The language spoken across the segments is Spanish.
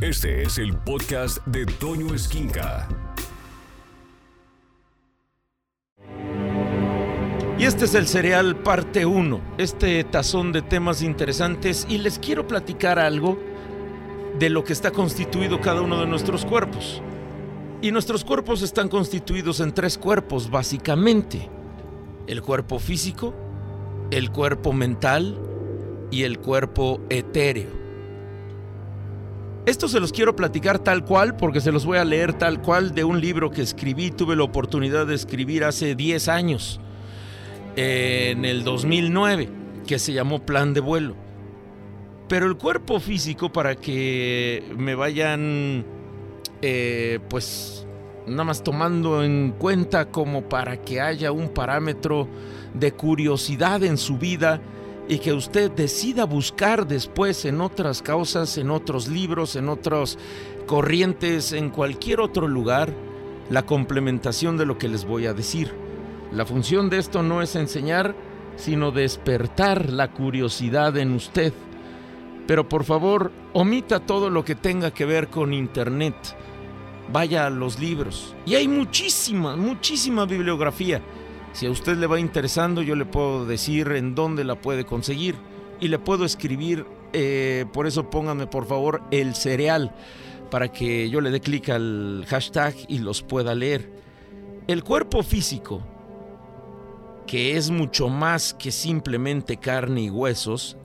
Este es el podcast de Toño Esquinca. Y este es el cereal parte 1, este tazón de temas interesantes y les quiero platicar algo de lo que está constituido cada uno de nuestros cuerpos. Y nuestros cuerpos están constituidos en tres cuerpos, básicamente. El cuerpo físico, el cuerpo mental y el cuerpo etéreo. Esto se los quiero platicar tal cual porque se los voy a leer tal cual de un libro que escribí, tuve la oportunidad de escribir hace 10 años, en el 2009, que se llamó Plan de vuelo. Pero el cuerpo físico, para que me vayan, eh, pues, nada más tomando en cuenta como para que haya un parámetro de curiosidad en su vida, y que usted decida buscar después en otras causas, en otros libros, en otras corrientes, en cualquier otro lugar, la complementación de lo que les voy a decir. La función de esto no es enseñar, sino despertar la curiosidad en usted. Pero por favor, omita todo lo que tenga que ver con Internet. Vaya a los libros. Y hay muchísima, muchísima bibliografía. Si a usted le va interesando, yo le puedo decir en dónde la puede conseguir y le puedo escribir, eh, por eso pónganme por favor el cereal para que yo le dé clic al hashtag y los pueda leer. El cuerpo físico, que es mucho más que simplemente carne y huesos,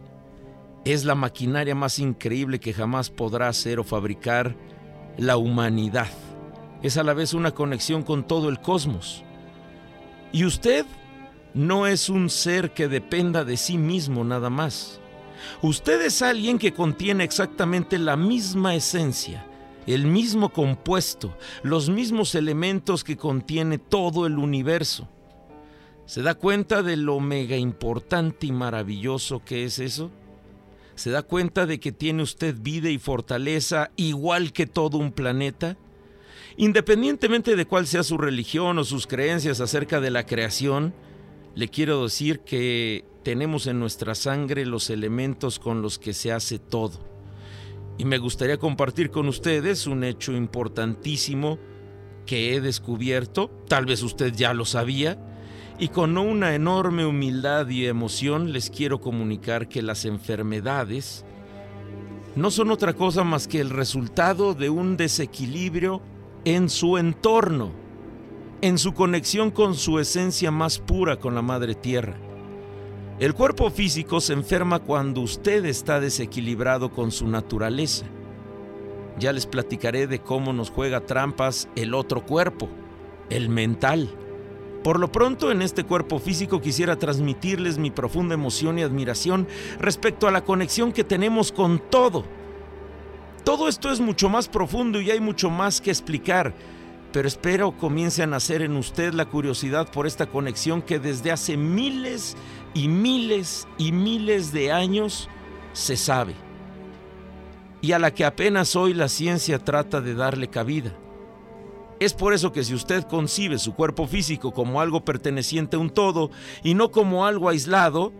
es la maquinaria más increíble que jamás podrá hacer o fabricar la humanidad. Es a la vez una conexión con todo el cosmos y usted no es un ser que dependa de sí mismo nada más. Usted es alguien que contiene exactamente la misma esencia, el mismo compuesto, los mismos elementos que contiene todo el universo. ¿Se da cuenta de lo mega importante y maravilloso que es eso? ¿Se da cuenta de que tiene usted vida y fortaleza igual que todo un planeta? Independientemente de cuál sea su religión o sus creencias acerca de la creación, le quiero decir que tenemos en nuestra sangre los elementos con los que se hace todo. Y me gustaría compartir con ustedes un hecho importantísimo que he descubierto, tal vez usted ya lo sabía, y con una enorme humildad y emoción les quiero comunicar que las enfermedades no son otra cosa más que el resultado de un desequilibrio en su entorno, en su conexión con su esencia más pura con la Madre Tierra. El cuerpo físico se enferma cuando usted está desequilibrado con su naturaleza. Ya les platicaré de cómo nos juega trampas el otro cuerpo, el mental. Por lo pronto, en este cuerpo físico quisiera transmitirles mi profunda emoción y admiración respecto a la conexión que tenemos con todo todo esto es mucho más profundo y hay mucho más que explicar, pero espero comience a nacer en usted la curiosidad por esta conexión que desde hace miles y miles y miles de años se sabe y a la que apenas hoy la ciencia trata de darle cabida. Es por eso que si usted concibe su cuerpo físico como algo perteneciente a un todo y no como algo aislado,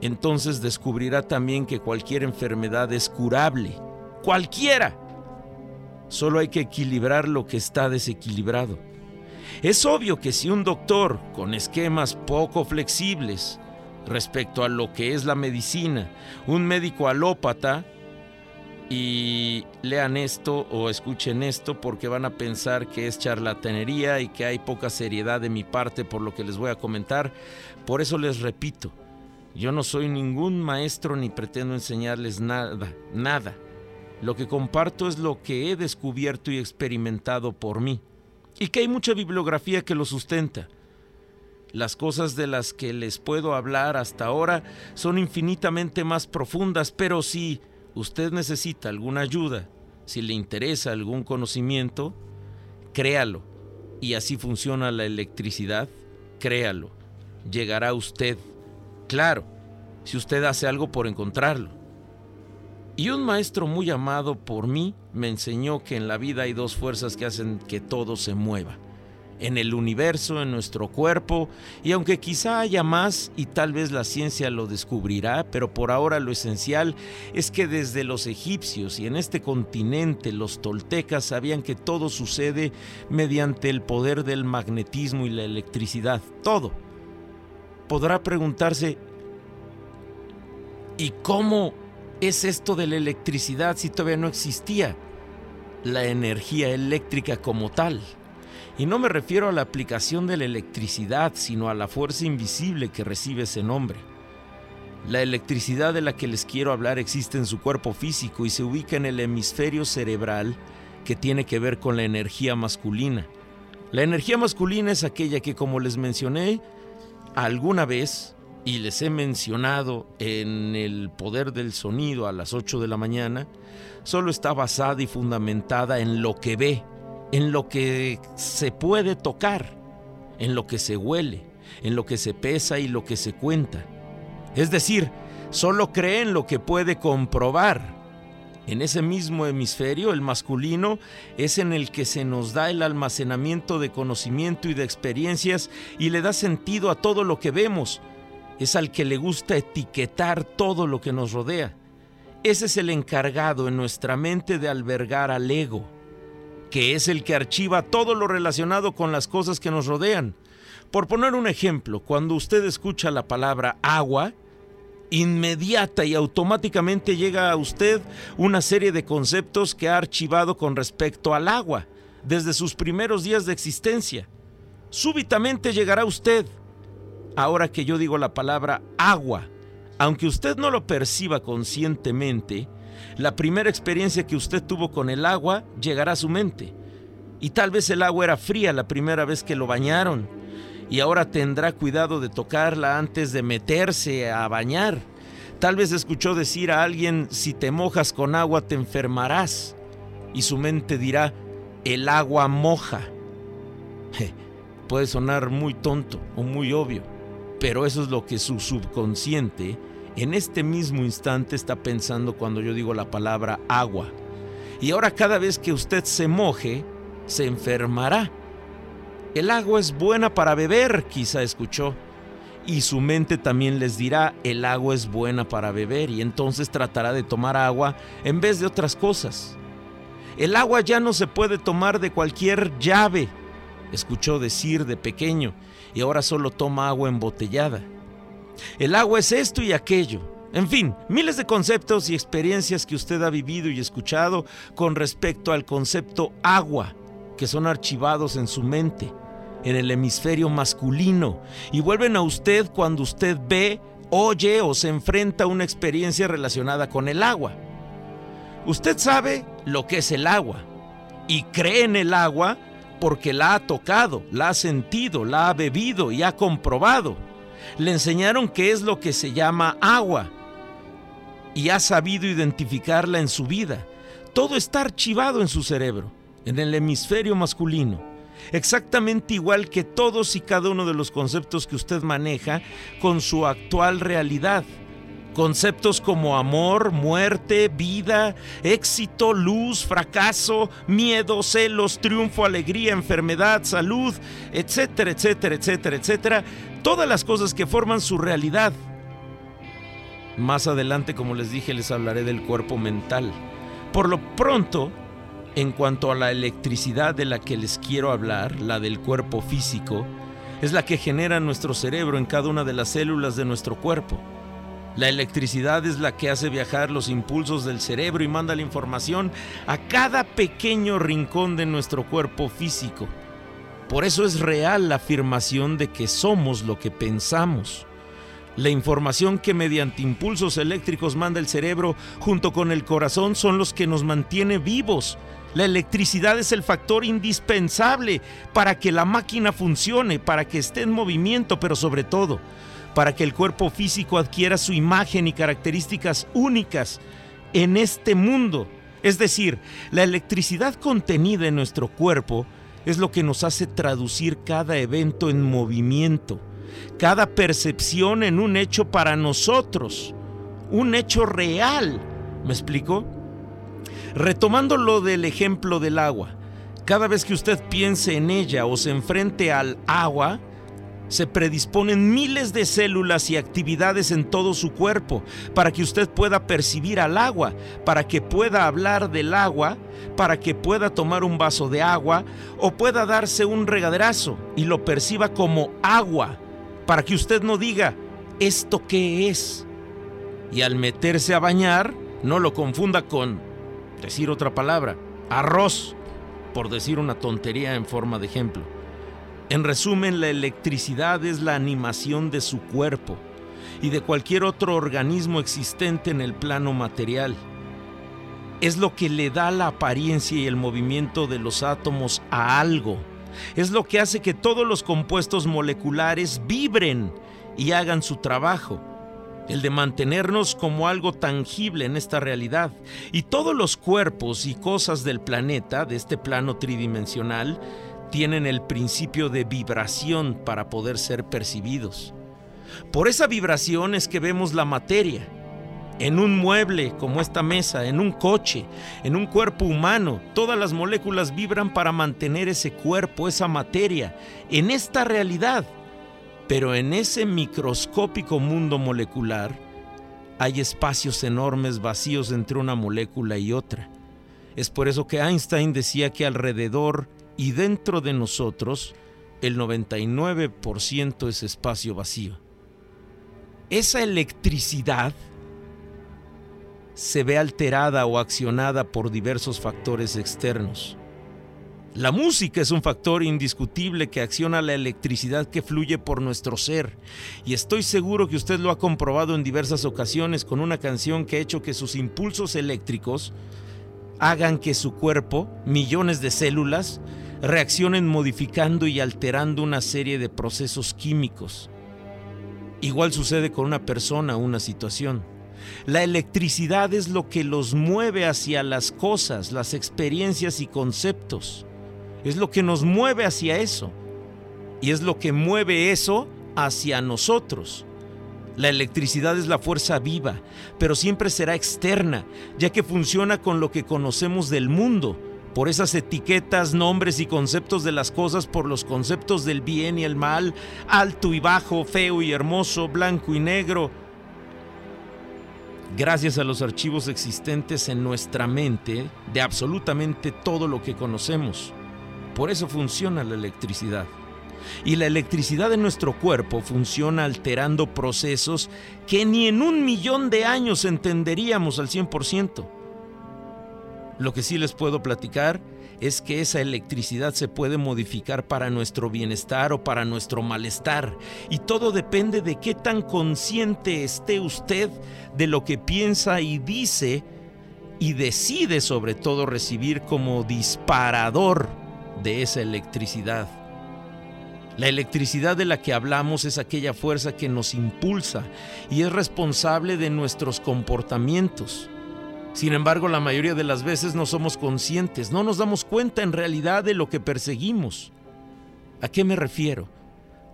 entonces descubrirá también que cualquier enfermedad es curable cualquiera. Solo hay que equilibrar lo que está desequilibrado. Es obvio que si un doctor con esquemas poco flexibles respecto a lo que es la medicina, un médico alópata, y lean esto o escuchen esto porque van a pensar que es charlatanería y que hay poca seriedad de mi parte por lo que les voy a comentar. Por eso les repito, yo no soy ningún maestro ni pretendo enseñarles nada, nada. Lo que comparto es lo que he descubierto y experimentado por mí, y que hay mucha bibliografía que lo sustenta. Las cosas de las que les puedo hablar hasta ahora son infinitamente más profundas, pero si usted necesita alguna ayuda, si le interesa algún conocimiento, créalo. Y así funciona la electricidad, créalo. Llegará usted. Claro, si usted hace algo por encontrarlo. Y un maestro muy amado por mí me enseñó que en la vida hay dos fuerzas que hacen que todo se mueva, en el universo, en nuestro cuerpo, y aunque quizá haya más y tal vez la ciencia lo descubrirá, pero por ahora lo esencial es que desde los egipcios y en este continente los toltecas sabían que todo sucede mediante el poder del magnetismo y la electricidad, todo. Podrá preguntarse, ¿y cómo es esto de la electricidad si todavía no existía la energía eléctrica como tal? Y no me refiero a la aplicación de la electricidad, sino a la fuerza invisible que recibe ese nombre. La electricidad de la que les quiero hablar existe en su cuerpo físico y se ubica en el hemisferio cerebral que tiene que ver con la energía masculina. La energía masculina es aquella que, como les mencioné alguna vez, y les he mencionado en el poder del sonido a las 8 de la mañana, solo está basada y fundamentada en lo que ve, en lo que se puede tocar, en lo que se huele, en lo que se pesa y lo que se cuenta. Es decir, solo cree en lo que puede comprobar. En ese mismo hemisferio, el masculino es en el que se nos da el almacenamiento de conocimiento y de experiencias y le da sentido a todo lo que vemos. Es al que le gusta etiquetar todo lo que nos rodea. Ese es el encargado en nuestra mente de albergar al ego que es el que archiva todo lo relacionado con las cosas que nos rodean. Por poner un ejemplo, cuando usted escucha la palabra agua, inmediata y automáticamente llega a usted una serie de conceptos que ha archivado con respecto al agua desde sus primeros días de existencia. Súbitamente llegará usted, ahora que yo digo la palabra agua, aunque usted no lo perciba conscientemente, la primera experiencia que usted tuvo con el agua llegará a su mente. Y tal vez el agua era fría la primera vez que lo bañaron. Y ahora tendrá cuidado de tocarla antes de meterse a bañar. Tal vez escuchó decir a alguien, si te mojas con agua te enfermarás. Y su mente dirá, el agua moja. Puede sonar muy tonto o muy obvio, pero eso es lo que su subconsciente en este mismo instante está pensando cuando yo digo la palabra agua. Y ahora cada vez que usted se moje, se enfermará. El agua es buena para beber, quizá escuchó. Y su mente también les dirá, el agua es buena para beber y entonces tratará de tomar agua en vez de otras cosas. El agua ya no se puede tomar de cualquier llave, escuchó decir de pequeño, y ahora solo toma agua embotellada. El agua es esto y aquello. En fin, miles de conceptos y experiencias que usted ha vivido y escuchado con respecto al concepto agua, que son archivados en su mente, en el hemisferio masculino, y vuelven a usted cuando usted ve, oye o se enfrenta a una experiencia relacionada con el agua. Usted sabe lo que es el agua y cree en el agua porque la ha tocado, la ha sentido, la ha bebido y ha comprobado le enseñaron qué es lo que se llama agua y ha sabido identificarla en su vida. Todo está archivado en su cerebro, en el hemisferio masculino, exactamente igual que todos y cada uno de los conceptos que usted maneja con su actual realidad. Conceptos como amor, muerte, vida, éxito, luz, fracaso, miedo, celos, triunfo, alegría, enfermedad, salud, etcétera, etcétera, etcétera, etcétera. Todas las cosas que forman su realidad. Más adelante, como les dije, les hablaré del cuerpo mental. Por lo pronto, en cuanto a la electricidad de la que les quiero hablar, la del cuerpo físico, es la que genera nuestro cerebro en cada una de las células de nuestro cuerpo. La electricidad es la que hace viajar los impulsos del cerebro y manda la información a cada pequeño rincón de nuestro cuerpo físico. Por eso es real la afirmación de que somos lo que pensamos. La información que mediante impulsos eléctricos manda el cerebro junto con el corazón son los que nos mantiene vivos. La electricidad es el factor indispensable para que la máquina funcione, para que esté en movimiento, pero sobre todo para que el cuerpo físico adquiera su imagen y características únicas en este mundo. Es decir, la electricidad contenida en nuestro cuerpo es lo que nos hace traducir cada evento en movimiento, cada percepción en un hecho para nosotros, un hecho real. ¿Me explico? Retomando lo del ejemplo del agua, Cada vez que usted piense en ella o se enfrente al agua, se predisponen miles de células y actividades en todo su cuerpo para que usted pueda percibir al agua, para que pueda hablar del agua, para que pueda tomar un vaso de agua o pueda darse un regaderazo y lo perciba como agua, para que usted no diga, ¿esto qué es? Y al meterse a bañar, no lo confunda con decir otra palabra, arroz, por decir una tontería en forma de ejemplo. En resumen, la electricidad es la animación de su cuerpo y de cualquier otro organismo existente en el plano material. Es lo que le da la apariencia y el movimiento de los átomos a algo. Es lo que hace que todos los compuestos moleculares vibren y hagan su trabajo. El de mantenernos como algo tangible en esta realidad. Y todos los cuerpos y cosas del planeta, de este plano tridimensional, tienen el principio de vibración para poder ser percibidos. Por esa vibración es que vemos la materia. En un mueble como esta mesa, en un coche, en un cuerpo humano, todas las moléculas vibran para mantener ese cuerpo, esa materia, en esta realidad. Pero en ese microscópico mundo molecular hay espacios enormes vacíos entre una molécula y otra. Es por eso que Einstein decía que alrededor y dentro de nosotros el 99% es espacio vacío. Esa electricidad se ve alterada o accionada por diversos factores externos. La música es un factor indiscutible que acciona la electricidad que fluye por nuestro ser y estoy seguro que usted lo ha comprobado en diversas ocasiones con una canción que ha hecho que sus impulsos eléctricos hagan que su cuerpo, millones de células, reaccionen modificando y alterando una serie de procesos químicos. Igual sucede con una persona o una situación. La electricidad es lo que los mueve hacia las cosas, las experiencias y conceptos. Es lo que nos mueve hacia eso. Y es lo que mueve eso hacia nosotros. La electricidad es la fuerza viva, pero siempre será externa, ya que funciona con lo que conocemos del mundo, por esas etiquetas, nombres y conceptos de las cosas, por los conceptos del bien y el mal, alto y bajo, feo y hermoso, blanco y negro. Gracias a los archivos existentes en nuestra mente de absolutamente todo lo que conocemos. Por eso funciona la electricidad. Y la electricidad de nuestro cuerpo funciona alterando procesos que ni en un millón de años entenderíamos al 100%. Lo que sí les puedo platicar es que esa electricidad se puede modificar para nuestro bienestar o para nuestro malestar. Y todo depende de qué tan consciente esté usted de lo que piensa y dice y decide sobre todo recibir como disparador de esa electricidad. La electricidad de la que hablamos es aquella fuerza que nos impulsa y es responsable de nuestros comportamientos. Sin embargo, la mayoría de las veces no somos conscientes, no nos damos cuenta en realidad de lo que perseguimos. ¿A qué me refiero?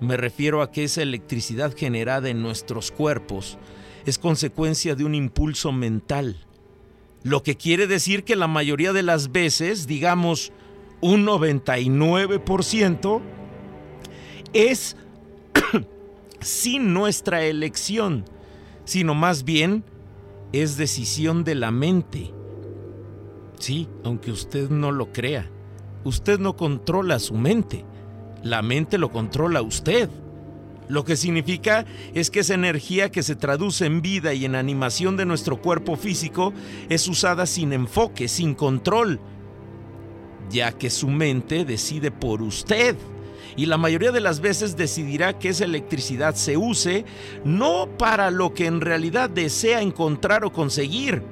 Me refiero a que esa electricidad generada en nuestros cuerpos es consecuencia de un impulso mental. Lo que quiere decir que la mayoría de las veces, digamos un 99%, es sin nuestra elección, sino más bien es decisión de la mente. Sí, aunque usted no lo crea, usted no controla su mente, la mente lo controla usted. Lo que significa es que esa energía que se traduce en vida y en animación de nuestro cuerpo físico es usada sin enfoque, sin control, ya que su mente decide por usted y la mayoría de las veces decidirá que esa electricidad se use no para lo que en realidad desea encontrar o conseguir,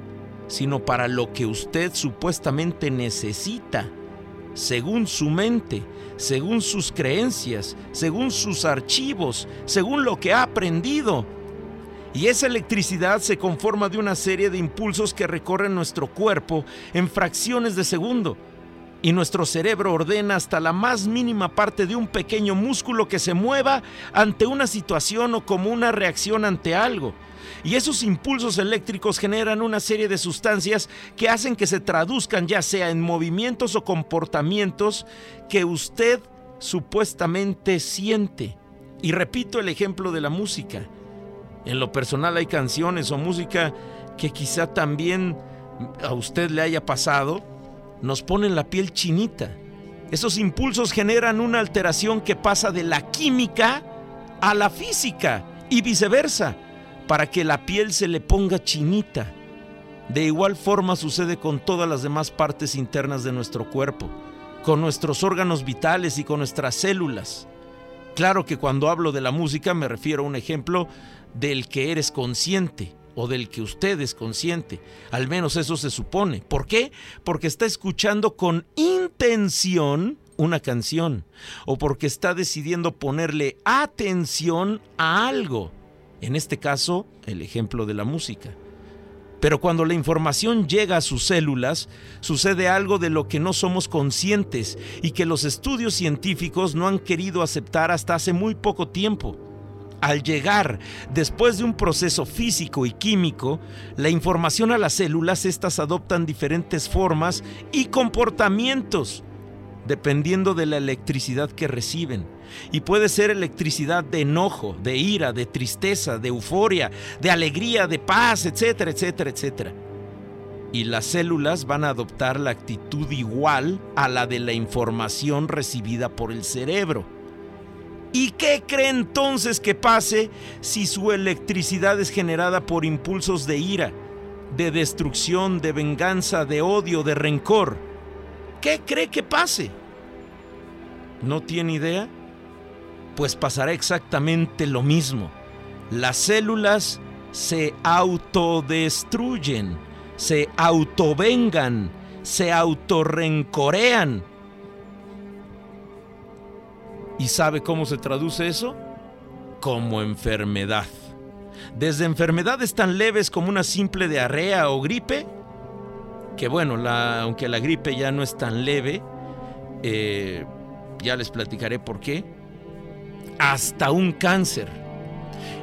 sino para lo que usted supuestamente necesita, según su mente, según sus creencias, según sus archivos, según lo que ha aprendido. Y esa electricidad se conforma de una serie de impulsos que recorren nuestro cuerpo en fracciones de segundo y nuestro cerebro ordena hasta la más mínima parte de un pequeño músculo que se mueva ante una situación o como una reacción ante algo. Y esos impulsos eléctricos generan una serie de sustancias que hacen que se traduzcan ya sea en movimientos o comportamientos que usted supuestamente siente. Y repito el ejemplo de la música. En lo personal hay canciones o música que quizá también a usted le haya pasado, nos ponen la piel chinita. Esos impulsos generan una alteración que pasa de la química a la física y viceversa, para que la piel se le ponga chinita. De igual forma sucede con todas las demás partes internas de nuestro cuerpo, con nuestros órganos vitales y con nuestras células. Claro que cuando hablo de la música me refiero a un ejemplo del que eres consciente o del que usted es consciente. Al menos eso se supone. ¿Por qué? Porque está escuchando con intención una canción o porque está decidiendo ponerle atención a algo. En este caso, el ejemplo de la música. Pero cuando la información llega a sus células, sucede algo de lo que no somos conscientes y que los estudios científicos no han querido aceptar hasta hace muy poco tiempo. Al llegar, después de un proceso físico y químico, la información a las células, estas adoptan diferentes formas y comportamientos, dependiendo de la electricidad que reciben. Y puede ser electricidad de enojo, de ira, de tristeza, de euforia, de alegría, de paz, etcétera, etcétera, etcétera. Y las células van a adoptar la actitud igual a la de la información recibida por el cerebro. ¿Y qué cree entonces que pase si su electricidad es generada por impulsos de ira, de destrucción, de venganza, de odio, de rencor? ¿Qué cree que pase? ¿No tiene idea? Pues pasará exactamente lo mismo. Las células se autodestruyen, se autovengan, se autorrencorean ¿Y sabe cómo se traduce eso? Como enfermedad. Desde enfermedades tan leves como una simple diarrea o gripe, que bueno, aunque la gripe ya no es tan leve, eh, ya les platicaré por qué, hasta un cáncer.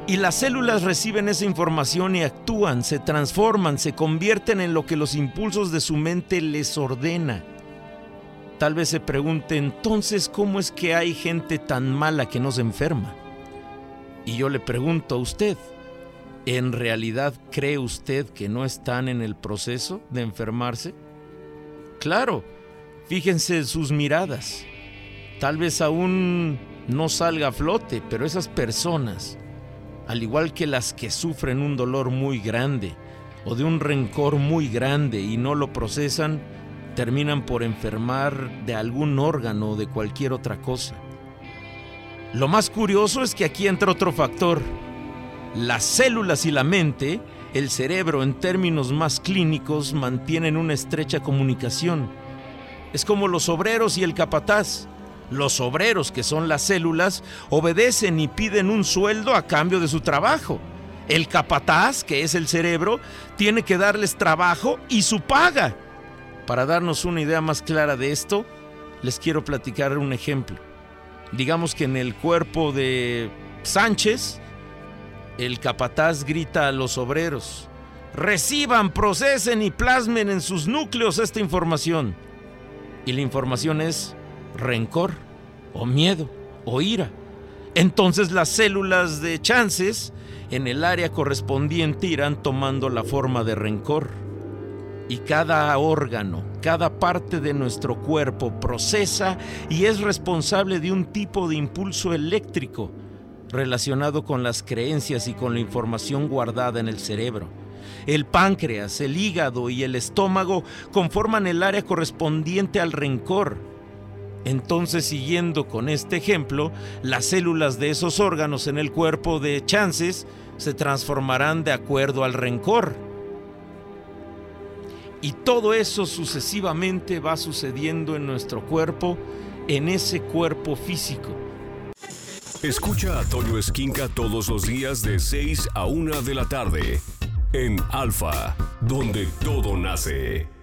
Y las células reciben esa información y actúan, se transforman, se convierten en lo que los impulsos de su mente les ordena. Tal vez se pregunte entonces cómo es que hay gente tan mala que no se enferma. Y yo le pregunto a usted, ¿en realidad cree usted que no están en el proceso de enfermarse? Claro, fíjense sus miradas. Tal vez aún no salga a flote, pero esas personas, al igual que las que sufren un dolor muy grande o de un rencor muy grande y no lo procesan, terminan por enfermar de algún órgano o de cualquier otra cosa. Lo más curioso es que aquí entra otro factor. Las células y la mente, el cerebro en términos más clínicos, mantienen una estrecha comunicación. Es como los obreros y el capataz. Los obreros, que son las células, obedecen y piden un sueldo a cambio de su trabajo. El capataz, que es el cerebro, tiene que darles trabajo y su paga. Para darnos una idea más clara de esto, les quiero platicar un ejemplo. Digamos que en el cuerpo de Sánchez, el capataz grita a los obreros, reciban, procesen y plasmen en sus núcleos esta información. Y la información es rencor, o miedo, o ira. Entonces las células de chances en el área correspondiente irán tomando la forma de rencor y cada órgano, cada parte de nuestro cuerpo procesa y es responsable de un tipo de impulso eléctrico relacionado con las creencias y con la información guardada en el cerebro. El páncreas, el hígado y el estómago conforman el área correspondiente al rencor. Entonces, siguiendo con este ejemplo, las células de esos órganos en el cuerpo de chances se transformarán de acuerdo al rencor. Y todo eso sucesivamente va sucediendo en nuestro cuerpo, en ese cuerpo físico. Escucha a Toño Esquinca todos los días de 6 a 1 de la tarde en Alfa, donde todo nace.